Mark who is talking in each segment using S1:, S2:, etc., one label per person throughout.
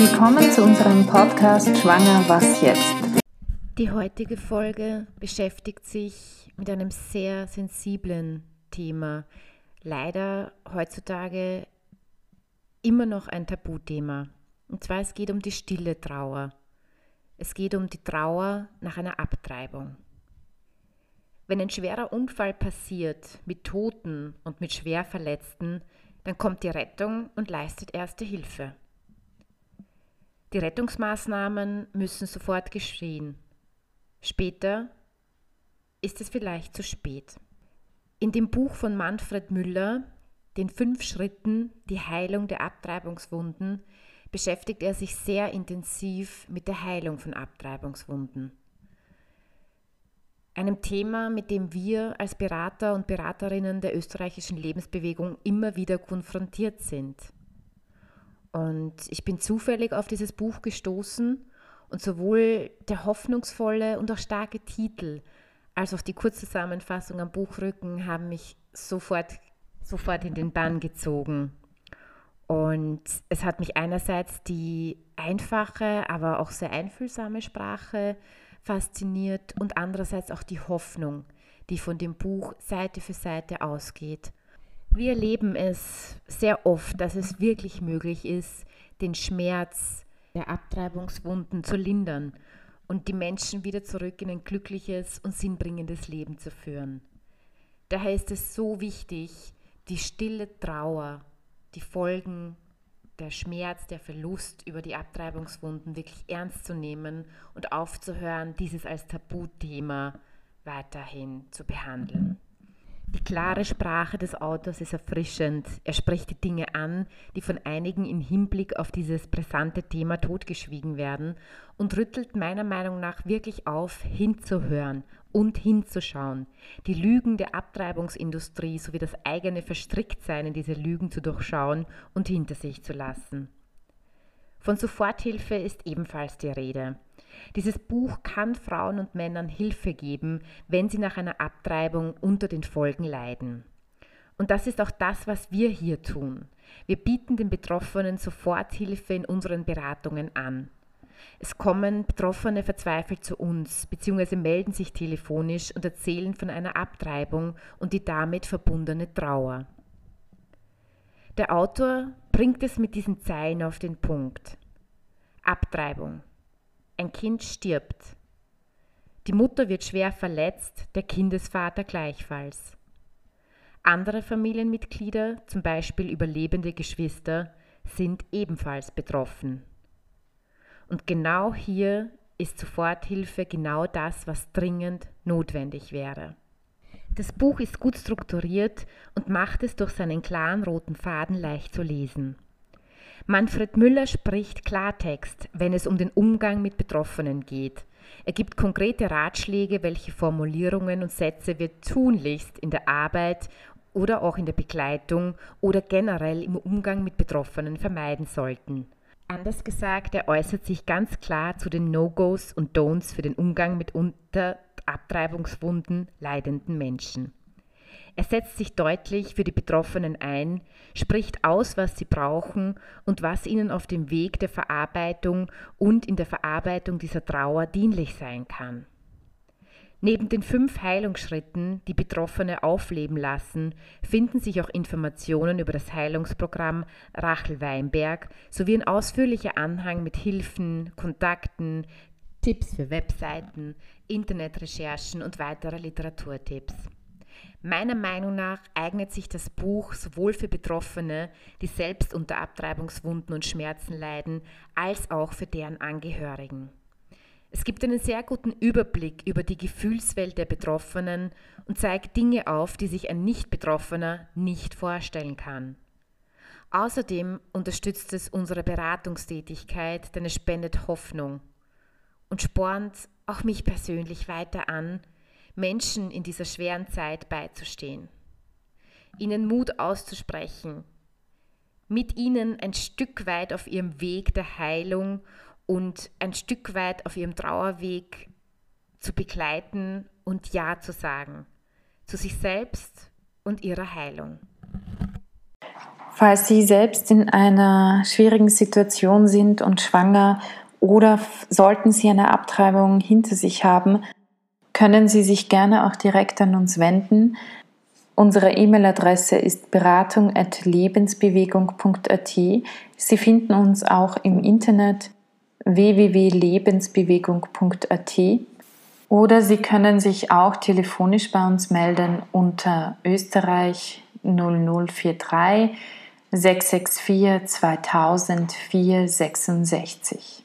S1: Willkommen zu unserem Podcast Schwanger, was jetzt?
S2: Die heutige Folge beschäftigt sich mit einem sehr sensiblen Thema. Leider heutzutage immer noch ein Tabuthema. Und zwar es geht um die stille Trauer. Es geht um die Trauer nach einer Abtreibung. Wenn ein schwerer Unfall passiert mit Toten und mit Schwerverletzten, dann kommt die Rettung und leistet erste Hilfe. Die Rettungsmaßnahmen müssen sofort geschehen. Später ist es vielleicht zu spät. In dem Buch von Manfred Müller, den fünf Schritten, die Heilung der Abtreibungswunden, beschäftigt er sich sehr intensiv mit der Heilung von Abtreibungswunden einem Thema, mit dem wir als Berater und Beraterinnen der österreichischen Lebensbewegung immer wieder konfrontiert sind. Und ich bin zufällig auf dieses Buch gestoßen und sowohl der hoffnungsvolle und auch starke Titel als auch die Kurzzusammenfassung am Buchrücken haben mich sofort, sofort in den Bann gezogen. Und es hat mich einerseits die einfache, aber auch sehr einfühlsame Sprache fasziniert und andererseits auch die Hoffnung, die von dem Buch Seite für Seite ausgeht. Wir erleben es sehr oft, dass es wirklich möglich ist, den Schmerz der Abtreibungswunden zu lindern und die Menschen wieder zurück in ein glückliches und sinnbringendes Leben zu führen. Daher ist es so wichtig, die stille Trauer, die Folgen der Schmerz, der Verlust über die Abtreibungswunden wirklich ernst zu nehmen und aufzuhören, dieses als Tabuthema weiterhin zu behandeln. Die klare Sprache des Autors ist erfrischend. Er spricht die Dinge an, die von einigen im Hinblick auf dieses brisante Thema totgeschwiegen werden und rüttelt meiner Meinung nach wirklich auf, hinzuhören und hinzuschauen, die Lügen der Abtreibungsindustrie sowie das eigene Verstricktsein in diese Lügen zu durchschauen und hinter sich zu lassen. Von Soforthilfe ist ebenfalls die Rede. Dieses Buch kann Frauen und Männern Hilfe geben, wenn sie nach einer Abtreibung unter den Folgen leiden. Und das ist auch das, was wir hier tun. Wir bieten den Betroffenen Soforthilfe in unseren Beratungen an. Es kommen Betroffene verzweifelt zu uns, beziehungsweise melden sich telefonisch und erzählen von einer Abtreibung und die damit verbundene Trauer. Der Autor bringt es mit diesen Zeilen auf den Punkt. Abtreibung. Ein Kind stirbt. Die Mutter wird schwer verletzt, der Kindesvater gleichfalls. Andere Familienmitglieder, zum Beispiel überlebende Geschwister, sind ebenfalls betroffen. Und genau hier ist Soforthilfe genau das, was dringend notwendig wäre. Das Buch ist gut strukturiert und macht es durch seinen klaren roten Faden leicht zu lesen. Manfred Müller spricht Klartext, wenn es um den Umgang mit Betroffenen geht. Er gibt konkrete Ratschläge, welche Formulierungen und Sätze wir tunlichst in der Arbeit oder auch in der Begleitung oder generell im Umgang mit Betroffenen vermeiden sollten. Anders gesagt, er äußert sich ganz klar zu den No-Gos und Don'ts für den Umgang mit unter Abtreibungswunden leidenden Menschen. Er setzt sich deutlich für die Betroffenen ein, spricht aus, was sie brauchen und was ihnen auf dem Weg der Verarbeitung und in der Verarbeitung dieser Trauer dienlich sein kann. Neben den fünf Heilungsschritten, die Betroffene aufleben lassen, finden sich auch Informationen über das Heilungsprogramm Rachel Weinberg sowie ein ausführlicher Anhang mit Hilfen, Kontakten, Tipps für Webseiten, Internetrecherchen und weitere Literaturtipps. Meiner Meinung nach eignet sich das Buch sowohl für Betroffene, die selbst unter Abtreibungswunden und Schmerzen leiden, als auch für deren Angehörigen. Es gibt einen sehr guten Überblick über die Gefühlswelt der Betroffenen und zeigt Dinge auf, die sich ein Nicht-Betroffener nicht vorstellen kann. Außerdem unterstützt es unsere Beratungstätigkeit, denn es spendet Hoffnung und spornt auch mich persönlich weiter an, Menschen in dieser schweren Zeit beizustehen, ihnen Mut auszusprechen, mit ihnen ein Stück weit auf ihrem Weg der Heilung und ein Stück weit auf ihrem Trauerweg zu begleiten und Ja zu sagen zu sich selbst und ihrer Heilung.
S1: Falls Sie selbst in einer schwierigen Situation sind und schwanger oder sollten Sie eine Abtreibung hinter sich haben, können Sie sich gerne auch direkt an uns wenden. Unsere E-Mail-Adresse ist beratung.lebensbewegung.at. Sie finden uns auch im Internet www.lebensbewegung.at oder Sie können sich auch telefonisch bei uns melden unter Österreich 0043 664 2000 466.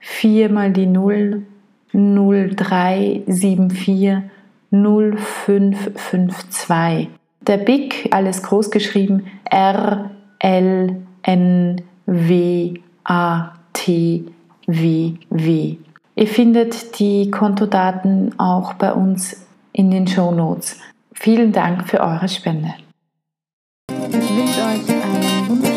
S1: 4 mal die 0 0374 0552. Der BIC, alles groß geschrieben, R L N W A T W W. Ihr findet die Kontodaten auch bei uns in den Show Notes. Vielen Dank für eure Spende. Ich wünsche euch einen wunderschönen